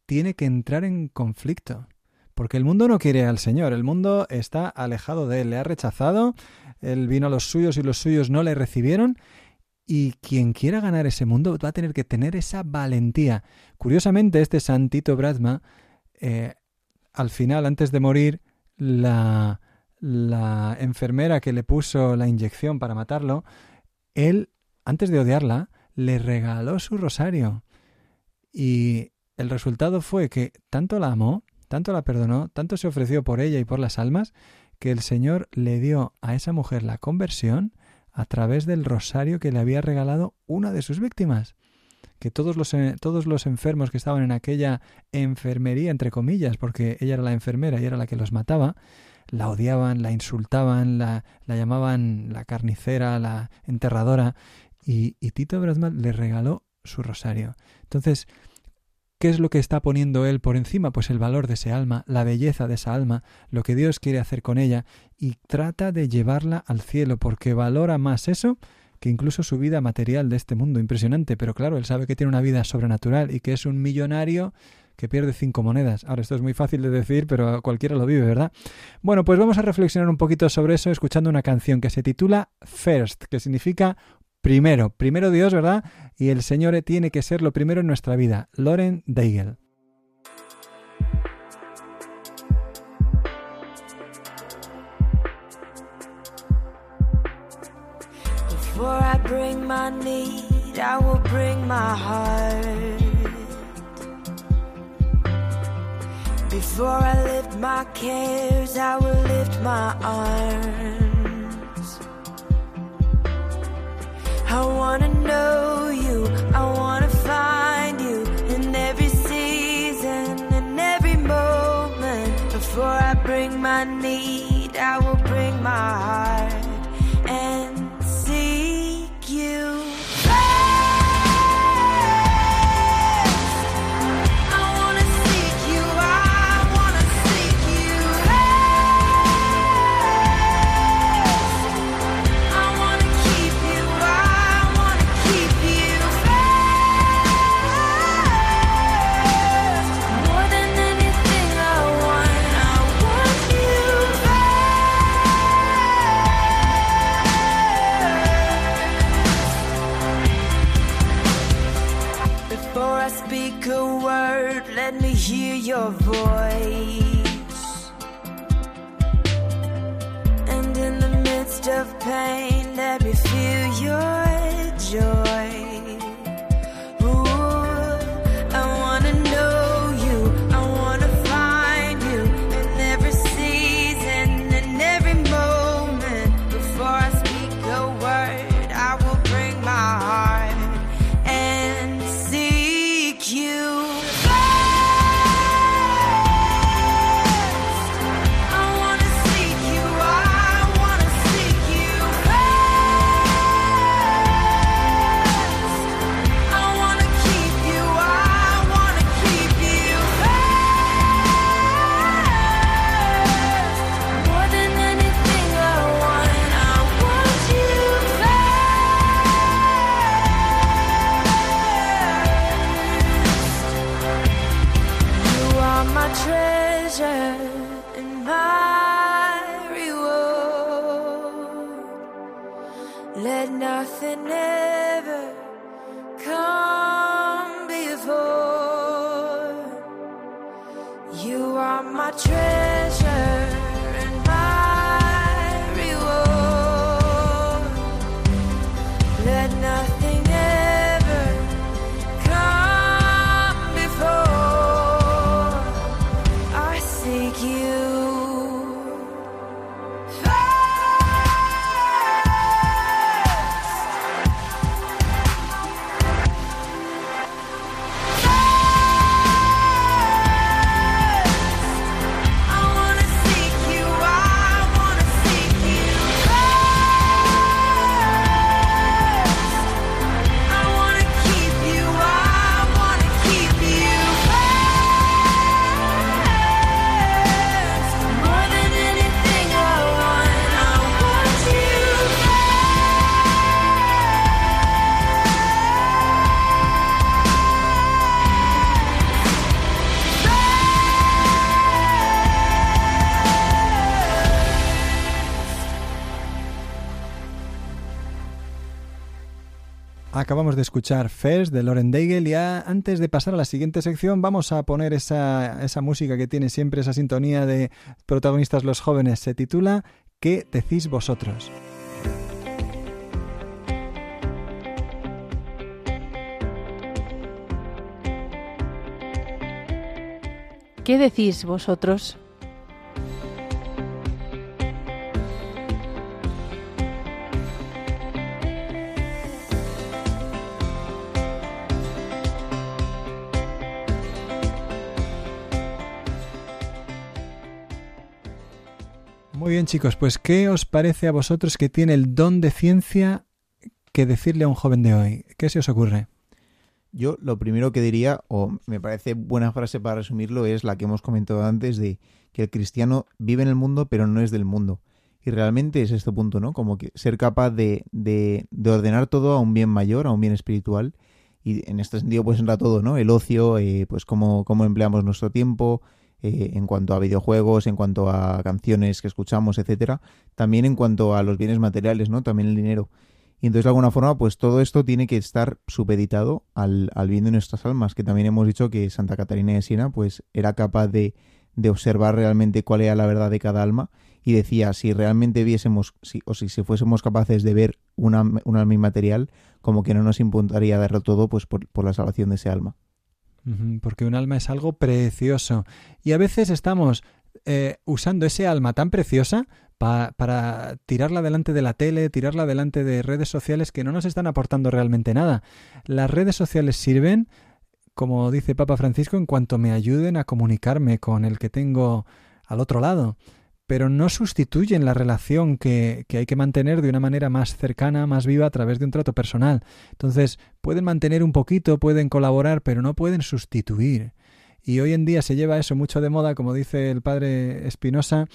Speaker 1: tiene que entrar en conflicto. Porque el mundo no quiere al Señor, el mundo está alejado de Él, le ha rechazado, Él vino a los suyos y los suyos no le recibieron, y quien quiera ganar ese mundo va a tener que tener esa valentía. Curiosamente, este Santito Brahma, eh, al final, antes de morir, la, la enfermera que le puso la inyección para matarlo, él, antes de odiarla, le regaló su rosario. Y el resultado fue que tanto la amó, tanto la perdonó, tanto se ofreció por ella y por las almas, que el Señor le dio a esa mujer la conversión a través del rosario que le había regalado una de sus víctimas. Que todos los, todos los enfermos que estaban en aquella enfermería, entre comillas, porque ella era la enfermera y era la que los mataba, la odiaban, la insultaban, la, la llamaban la carnicera, la enterradora, y, Tito Brasmal le regaló su rosario. Entonces, ¿qué es lo que está poniendo él por encima? Pues el valor de ese alma, la belleza de esa alma, lo que Dios quiere hacer con ella, y trata de llevarla al cielo, porque valora más eso que incluso su vida material de este mundo. Impresionante, pero claro, él sabe que tiene una vida sobrenatural y que es un millonario que pierde cinco monedas. Ahora, esto es muy fácil de decir, pero cualquiera lo vive, ¿verdad? Bueno, pues vamos a reflexionar un poquito sobre eso escuchando una canción que se titula First, que significa primero, primero Dios, ¿verdad? Y el Señor tiene que ser lo primero en nuestra vida. Loren Deigel. I bring my need, I will bring my heart. Before I lift my cares, I will lift my arms. I wanna know you, I wanna find you in every season, in every moment. Before I bring my need, I will bring my heart Acabamos de escuchar First de Loren Daigle y antes de pasar a la siguiente sección vamos a poner esa, esa música que tiene siempre esa sintonía de protagonistas los jóvenes. Se titula ¿Qué decís vosotros?
Speaker 7: ¿Qué decís vosotros?
Speaker 1: Muy bien chicos, pues ¿qué os parece a vosotros que tiene el don de ciencia que decirle a un joven de hoy? ¿Qué se os ocurre?
Speaker 2: Yo lo primero que diría, o me parece buena frase para resumirlo, es la que hemos comentado antes de que el cristiano vive en el mundo pero no es del mundo. Y realmente es este punto, ¿no? Como que ser capaz de, de, de ordenar todo a un bien mayor, a un bien espiritual. Y en este sentido pues entra todo, ¿no? El ocio, eh, pues cómo, cómo empleamos nuestro tiempo, eh, en cuanto a videojuegos, en cuanto a canciones que escuchamos, etcétera. También en cuanto a los bienes materiales, ¿no? También el dinero. Y entonces, de alguna forma, pues todo esto tiene que estar supeditado al, al bien de nuestras almas, que también hemos dicho que Santa Catarina de Siena, pues era capaz de, de observar realmente cuál era la verdad de cada alma y decía, si realmente viésemos, si, o si, fuésemos capaces de ver una, un alma inmaterial, como que no nos importaría darlo todo pues por, por la salvación de ese alma.
Speaker 1: Porque un alma es algo precioso. Y a veces estamos eh, usando ese alma tan preciosa pa- para tirarla delante de la tele, tirarla delante de redes sociales que no nos están aportando realmente nada. Las redes sociales sirven, como dice Papa Francisco, en cuanto me ayuden a comunicarme con el que tengo al otro lado, pero no sustituyen la relación que, que hay que mantener de una manera más cercana, más viva a través de un trato personal. Entonces, pueden mantener un poquito, pueden colaborar, pero no pueden sustituir. Y hoy en día se lleva eso mucho de moda, como dice el padre Espinosa,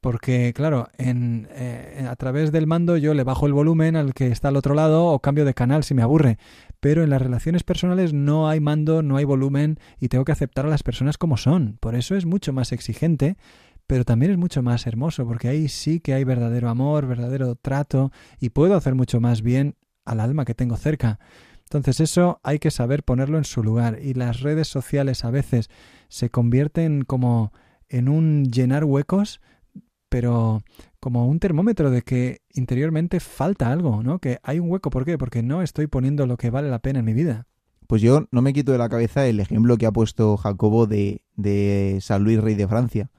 Speaker 1: porque, claro, en, eh, a través del mando yo le bajo el volumen al que está al otro lado o cambio de canal si me aburre. Pero en las relaciones personales no hay mando, no hay volumen y tengo que aceptar a las personas como son. Por eso es mucho más exigente, pero también es mucho más hermoso, porque ahí sí que hay verdadero amor, verdadero trato y puedo hacer mucho más bien al alma que tengo cerca. Entonces eso hay que saber ponerlo en su lugar y las redes sociales a veces se convierten como en un llenar huecos, pero como un termómetro de que interiormente falta algo, ¿no? Que hay un hueco, ¿por qué? Porque no estoy poniendo lo que vale la pena en mi vida.
Speaker 2: Pues yo no me quito de la cabeza el ejemplo que ha puesto Jacobo de, de San Luis, rey de Francia,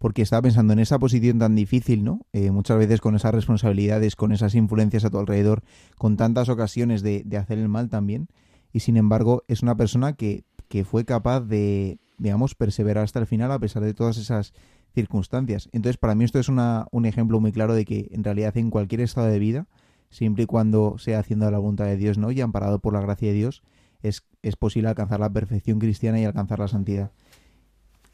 Speaker 2: porque estaba pensando en esa posición tan difícil, ¿no? Eh, muchas veces con esas responsabilidades, con esas influencias a tu alrededor, con tantas ocasiones de, de hacer el mal también, y sin embargo es una persona que, que fue capaz de, digamos, perseverar hasta el final a pesar de todas esas circunstancias. Entonces, para mí esto es una, un ejemplo muy claro de que en realidad en cualquier estado de vida, siempre y cuando sea haciendo la voluntad de Dios, ¿no? Y amparado por la gracia de Dios, es, es posible alcanzar la perfección cristiana y alcanzar la santidad.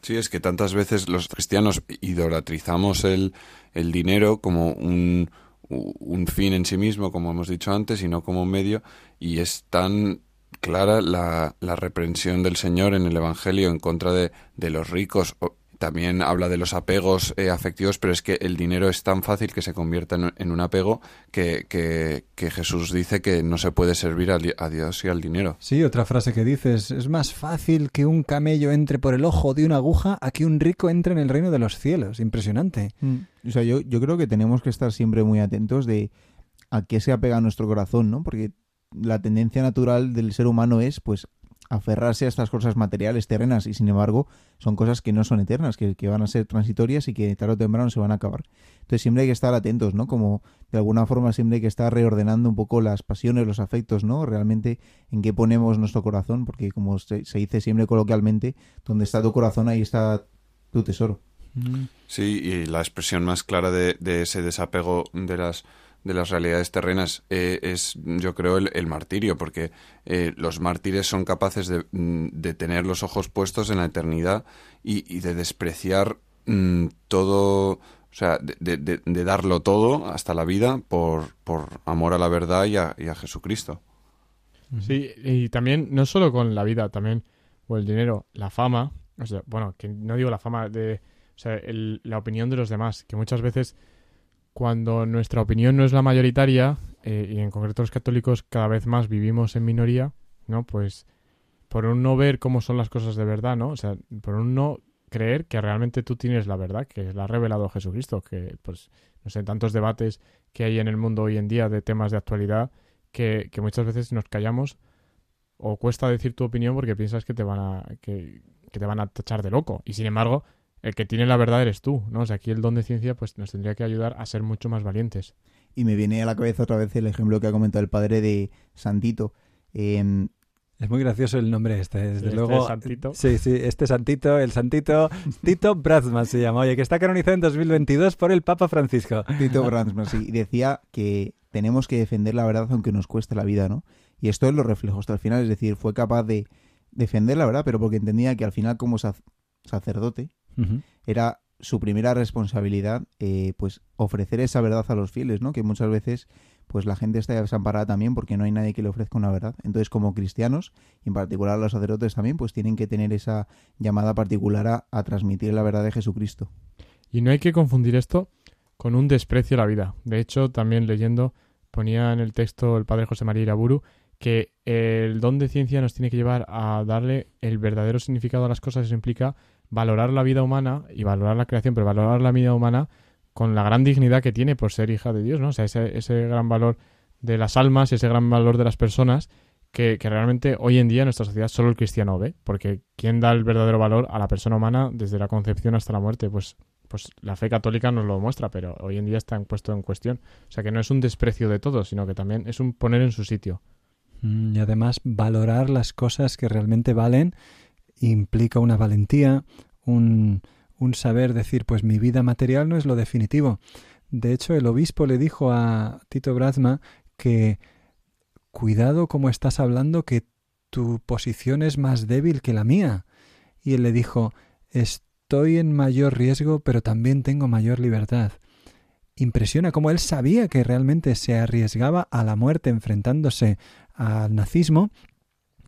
Speaker 3: Sí, es que tantas veces los cristianos idolatrizamos el, el dinero como un, un fin en sí mismo, como hemos dicho antes, y no como un medio, y es tan clara la, la reprensión del Señor en el Evangelio en contra de, de los ricos. También habla de los apegos eh, afectivos, pero es que el dinero es tan fácil que se convierta en, en un apego que, que- que Jesús dice que no se puede servir a, Dios y al dinero.
Speaker 1: Sí, otra frase que dices, es más fácil que un camello entre por el ojo de una aguja a que un rico entre en el reino de los cielos. Impresionante.
Speaker 2: O sea, yo, yo creo que tenemos que estar siempre muy atentos de a qué se apega nuestro corazón, ¿no? Porque la tendencia natural del ser humano es, pues, aferrarse a estas cosas materiales, terrenas, y sin embargo, son cosas que no son eternas, que, que van a ser transitorias y que tarde o temprano se van a acabar. Entonces siempre hay que estar atentos, ¿no? Como de alguna forma siempre hay que estar reordenando un poco las pasiones, los afectos, ¿no? Realmente en qué ponemos nuestro corazón, porque como se, dice siempre coloquialmente, donde está tu corazón, ahí está tu tesoro.
Speaker 3: Sí, y la expresión más clara de ese desapego de las de las realidades terrenas eh, es, yo creo, el, el martirio, porque eh, los mártires son capaces de, mm, de tener los ojos puestos en la eternidad y, y de despreciar mm, todo, o sea, de, de- de- de darlo todo hasta la vida por, por amor a la verdad y a, y a Jesucristo.
Speaker 4: Sí, y también, no solo con la vida, también, o el dinero, la fama, o sea, bueno, que no digo la fama de, o sea, el- la opinión de los demás, que muchas veces cuando nuestra opinión no es la mayoritaria, eh, y en concreto los católicos cada vez más vivimos en minoría, ¿no? Pues por un no ver cómo son las cosas de verdad, ¿no? O sea, por un no creer que realmente tú tienes la verdad, que la ha revelado Jesucristo, que pues, no sé, tantos debates que hay en el mundo hoy en día de temas de actualidad, que, que muchas veces nos callamos o cuesta decir tu opinión porque piensas que te van a que, que te van a tachar de loco y sin embargo el que tiene la verdad eres tú no o sea aquí el don de ciencia pues nos tendría que ayudar a ser mucho más valientes
Speaker 2: Y me viene a la cabeza otra vez el ejemplo que ha comentado el padre de Santito. Eh,
Speaker 1: Es muy gracioso el nombre este, desde
Speaker 4: Este
Speaker 1: luego.
Speaker 4: santito.
Speaker 1: Sí, sí, este santito, el santito Tito Brazman se llama, oye, que está canonizado en 2022 por el Papa Francisco.
Speaker 2: Tito Brandsman, sí, y decía que tenemos que defender la verdad aunque nos cueste la vida, ¿no? Y esto es lo reflejo hasta el final, es decir, fue capaz de defender la verdad, pero porque entendía que al final como sac- sacerdote Era su primera responsabilidad, eh, pues ofrecer esa verdad a los fieles, ¿no? Que muchas veces, pues la gente está desamparada también porque no hay nadie que le ofrezca una verdad. Entonces, como cristianos, y en particular los sacerdotes también, pues tienen que tener esa llamada particular a, a transmitir la verdad de Jesucristo.
Speaker 4: y no hay que confundir esto con un desprecio a la vida de hecho también leyendo ponía en el texto el padre José María Iraburu que el don de ciencia nos tiene que llevar a darle el verdadero significado a las cosas eso implica valorar la vida humana y valorar la creación pero valorar la vida humana con la gran dignidad que tiene por ser hija de Dios, ¿no? O sea, ese, ese gran valor de las almas ese gran valor de las personas que, que realmente hoy en día en nuestra sociedad solo el cristiano ve, porque ¿quién da el verdadero valor a la persona humana desde la concepción hasta la muerte? Pues, pues la fe católica nos lo muestra, pero hoy en día está puesto en cuestión. O sea, que no es un desprecio de todo, sino que también es un poner en su sitio.
Speaker 1: Mm, Y además valorar las cosas que realmente valen implica una valentía, un, un saber decir, pues mi vida material no es lo definitivo. De hecho, el obispo le dijo a Tito Brazma que cuidado como estás hablando que tu posición es más débil que la mía. Y él le dijo, estoy en mayor riesgo, pero también tengo mayor libertad. Impresiona cómo él sabía que realmente se arriesgaba a la muerte enfrentándose al nazismo,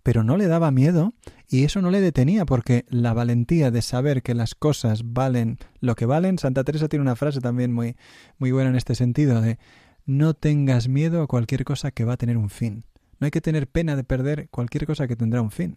Speaker 1: pero no le daba miedo y eso no le detenía porque la valentía de saber que las cosas valen lo que valen, Santa Teresa tiene una frase también muy, muy buena en este sentido de no tengas miedo a cualquier cosa que va a tener un fin. No hay que tener pena de perder cualquier cosa que tendrá un fin.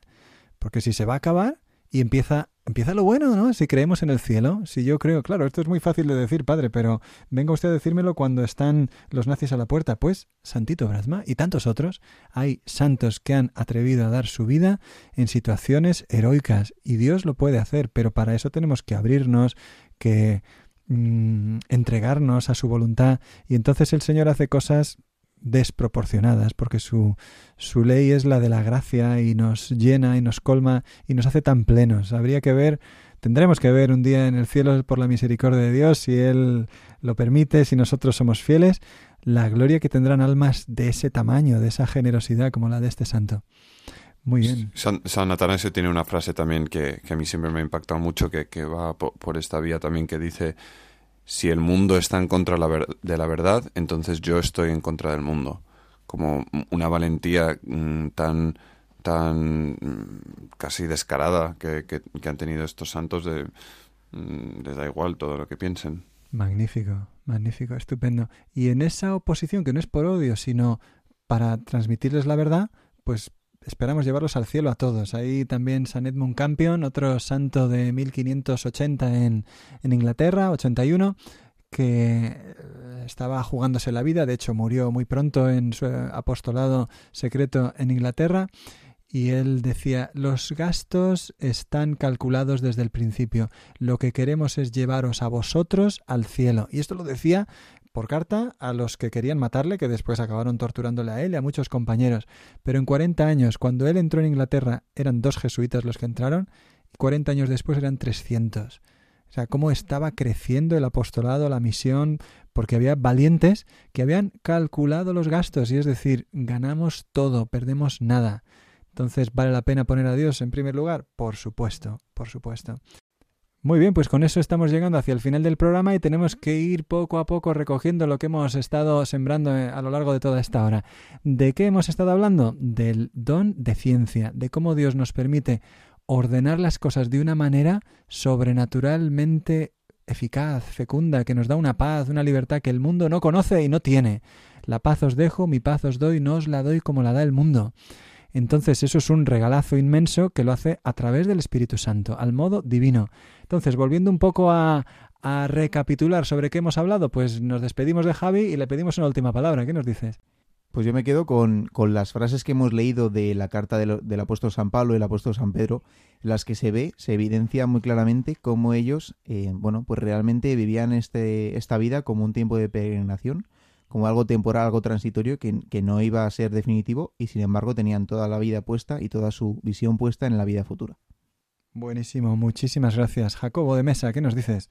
Speaker 1: Porque si se va a acabar y empieza, empieza lo bueno, ¿no? Si creemos en el cielo, si yo creo, claro, esto es muy fácil de decir, padre, pero venga usted a decírmelo cuando están los nazis a la puerta. Pues, Santito Brasma y tantos otros, hay santos que han atrevido a dar su vida en situaciones heroicas y Dios lo puede hacer, pero para eso tenemos que abrirnos, que mm, entregarnos a su voluntad y entonces el Señor hace cosas desproporcionadas porque su, su ley es la de la gracia y nos llena y nos colma y nos hace tan plenos. Habría que ver, tendremos que ver un día en el cielo por la misericordia de Dios, si Él lo permite, si nosotros somos fieles, la gloria que tendrán almas de ese tamaño, de esa generosidad como la de este santo. Muy bien.
Speaker 3: San, San Atanasio tiene una frase también que, que a mí siempre me ha impactado mucho, que, que va po- por, esta vía también, que dice, si el mundo está en contra de la verdad, entonces yo estoy en contra del mundo. Como una valentía mm, tan tan mm, casi descarada que, que- que han tenido estos santos de mm, les da igual todo lo que piensen.
Speaker 1: Magnífico, magnífico, estupendo. Y en esa oposición, que no es por odio, sino para transmitirles la verdad, pues esperamos llevarlos al cielo a todos. Ahí también San Edmund Campion, otro santo de 1580 en, en Inglaterra, 81, que eh, estaba jugándose la vida, de hecho murió muy pronto en su eh, apostolado secreto en Inglaterra. Y él decía, los gastos están calculados desde el principio. Lo que queremos es llevaros a vosotros al cielo. Y esto lo decía por carta a los que querían matarle, que después acabaron torturándole a él y a muchos compañeros. Pero en 40 años, cuando él entró en Inglaterra, eran dos jesuitas los que entraron, y 40 años después eran 300. O sea, cómo estaba creciendo el apostolado, la misión, porque había valientes que habían calculado los gastos, y es decir, ganamos todo, perdemos nada. Entonces, ¿vale la pena poner a Dios en primer lugar? Por supuesto, por supuesto. Muy bien, pues con eso estamos llegando hacia el final del programa y tenemos que ir poco a poco recogiendo lo que hemos estado sembrando eh, a lo largo de toda esta hora. ¿De qué hemos estado hablando? Del don de ciencia, de cómo Dios nos permite ordenar las cosas de una manera sobrenaturalmente eficaz, fecunda, que nos da una paz, una libertad que el mundo no conoce y no tiene. La paz os dejo, mi paz os doy, no os la doy como la da el mundo. Entonces eso es un regalazo inmenso que lo hace a través del Espíritu Santo, al modo divino. Entonces, volviendo un poco a, recapitular sobre qué hemos hablado, pues nos despedimos de Javi y le pedimos una última palabra. ¿Qué nos dices?
Speaker 2: Pues yo me quedo con, con las frases que hemos leído de la carta del, del apóstol San Pablo y el apóstol San Pedro, las que se ve, se evidencia muy claramente cómo ellos, eh, bueno, pues realmente vivían este, esta vida como un tiempo de peregrinación, como algo temporal, algo transitorio, que, que no iba a ser definitivo y sin embargo tenían toda la vida puesta y toda su visión puesta en la vida futura.
Speaker 1: Buenísimo, muchísimas gracias. Jacobo de Mesa, ¿qué nos dices?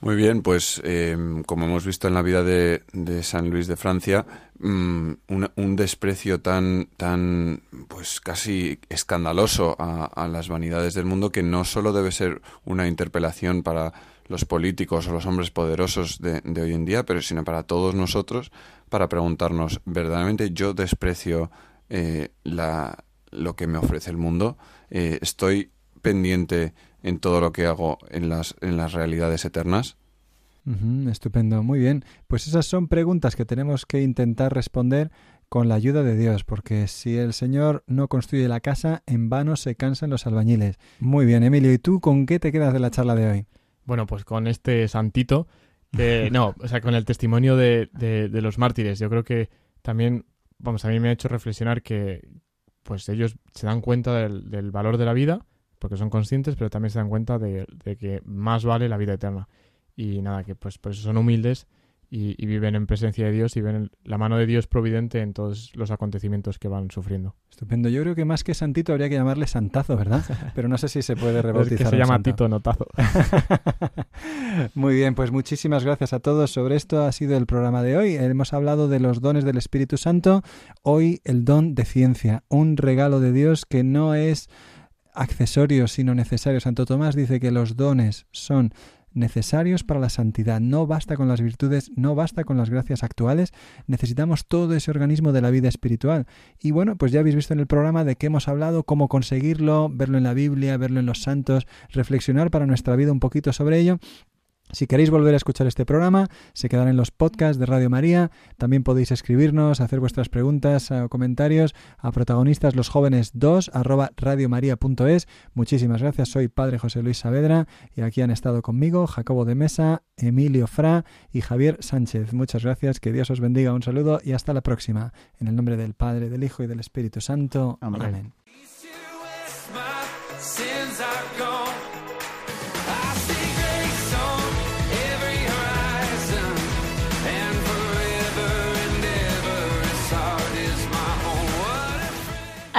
Speaker 3: Muy bien, pues eh, como hemos visto en la vida de, de San Luis de Francia, mm, un, un desprecio tan, tan, pues casi escandaloso a, a las vanidades del mundo que no solo debe ser una interpelación para los políticos o los hombres poderosos de, de hoy en día, pero sino para todos nosotros, para preguntarnos, ¿verdaderamente yo desprecio eh, la, lo que me ofrece el mundo? Eh, ¿Estoy pendiente en todo lo que hago en las, en las realidades eternas?
Speaker 1: Estupendo, muy bien. Pues esas son preguntas que tenemos que intentar responder con la ayuda de Dios, porque si el Señor no construye la casa, en vano se cansan los albañiles. Muy bien, Emilio, ¿y tú con qué te quedas de la charla de hoy?
Speaker 4: Bueno, pues con este santito, que no, o sea, con el testimonio de, de, de los mártires, yo creo que también, vamos, a mí me ha hecho reflexionar que pues ellos se dan cuenta del, del valor de la vida, porque son conscientes, pero también se dan cuenta de, de que más vale la vida eterna. Y nada, que pues por eso son humildes y, y viven en presencia de Dios y ven la mano de Dios providente en todos los acontecimientos que van sufriendo.
Speaker 1: Estupendo. Yo creo que más que santito habría que llamarle santazo, ¿verdad? Pero no sé si se puede
Speaker 4: Es
Speaker 1: rebautizar.
Speaker 4: que se llama
Speaker 1: santo.
Speaker 4: Tito Notazo.
Speaker 1: Muy bien, pues muchísimas gracias a todos. Sobre esto ha sido el programa de hoy. Hemos hablado de los dones del Espíritu Santo. Hoy el don de ciencia, un regalo de Dios que no es accesorio, sino necesario. Santo Tomás dice que los dones son necesarios para la santidad. No basta con las virtudes, no basta con las gracias actuales, necesitamos todo ese organismo de la vida espiritual. Y bueno, pues ya habéis visto en el programa de qué hemos hablado, cómo conseguirlo, verlo en la Biblia, verlo en los santos, reflexionar para nuestra vida un poquito sobre ello. Si queréis volver a escuchar este programa, se quedará en los podcasts de Radio María. También podéis escribirnos, hacer vuestras preguntas o comentarios a protagonistas los jóvenes 2 arroba radiomaria.es. Muchísimas gracias, soy Padre José Luis Saavedra y aquí han estado conmigo Jacobo de Mesa, Emilio Fra y Javier Sánchez. Muchas gracias, que Dios os bendiga, un saludo y hasta la próxima. En el nombre del Padre, del Hijo y del Espíritu Santo.
Speaker 2: Amén.
Speaker 1: Amén.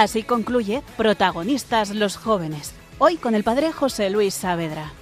Speaker 5: Así concluye Protagonistas los jóvenes, hoy con el padre José Luis Saavedra.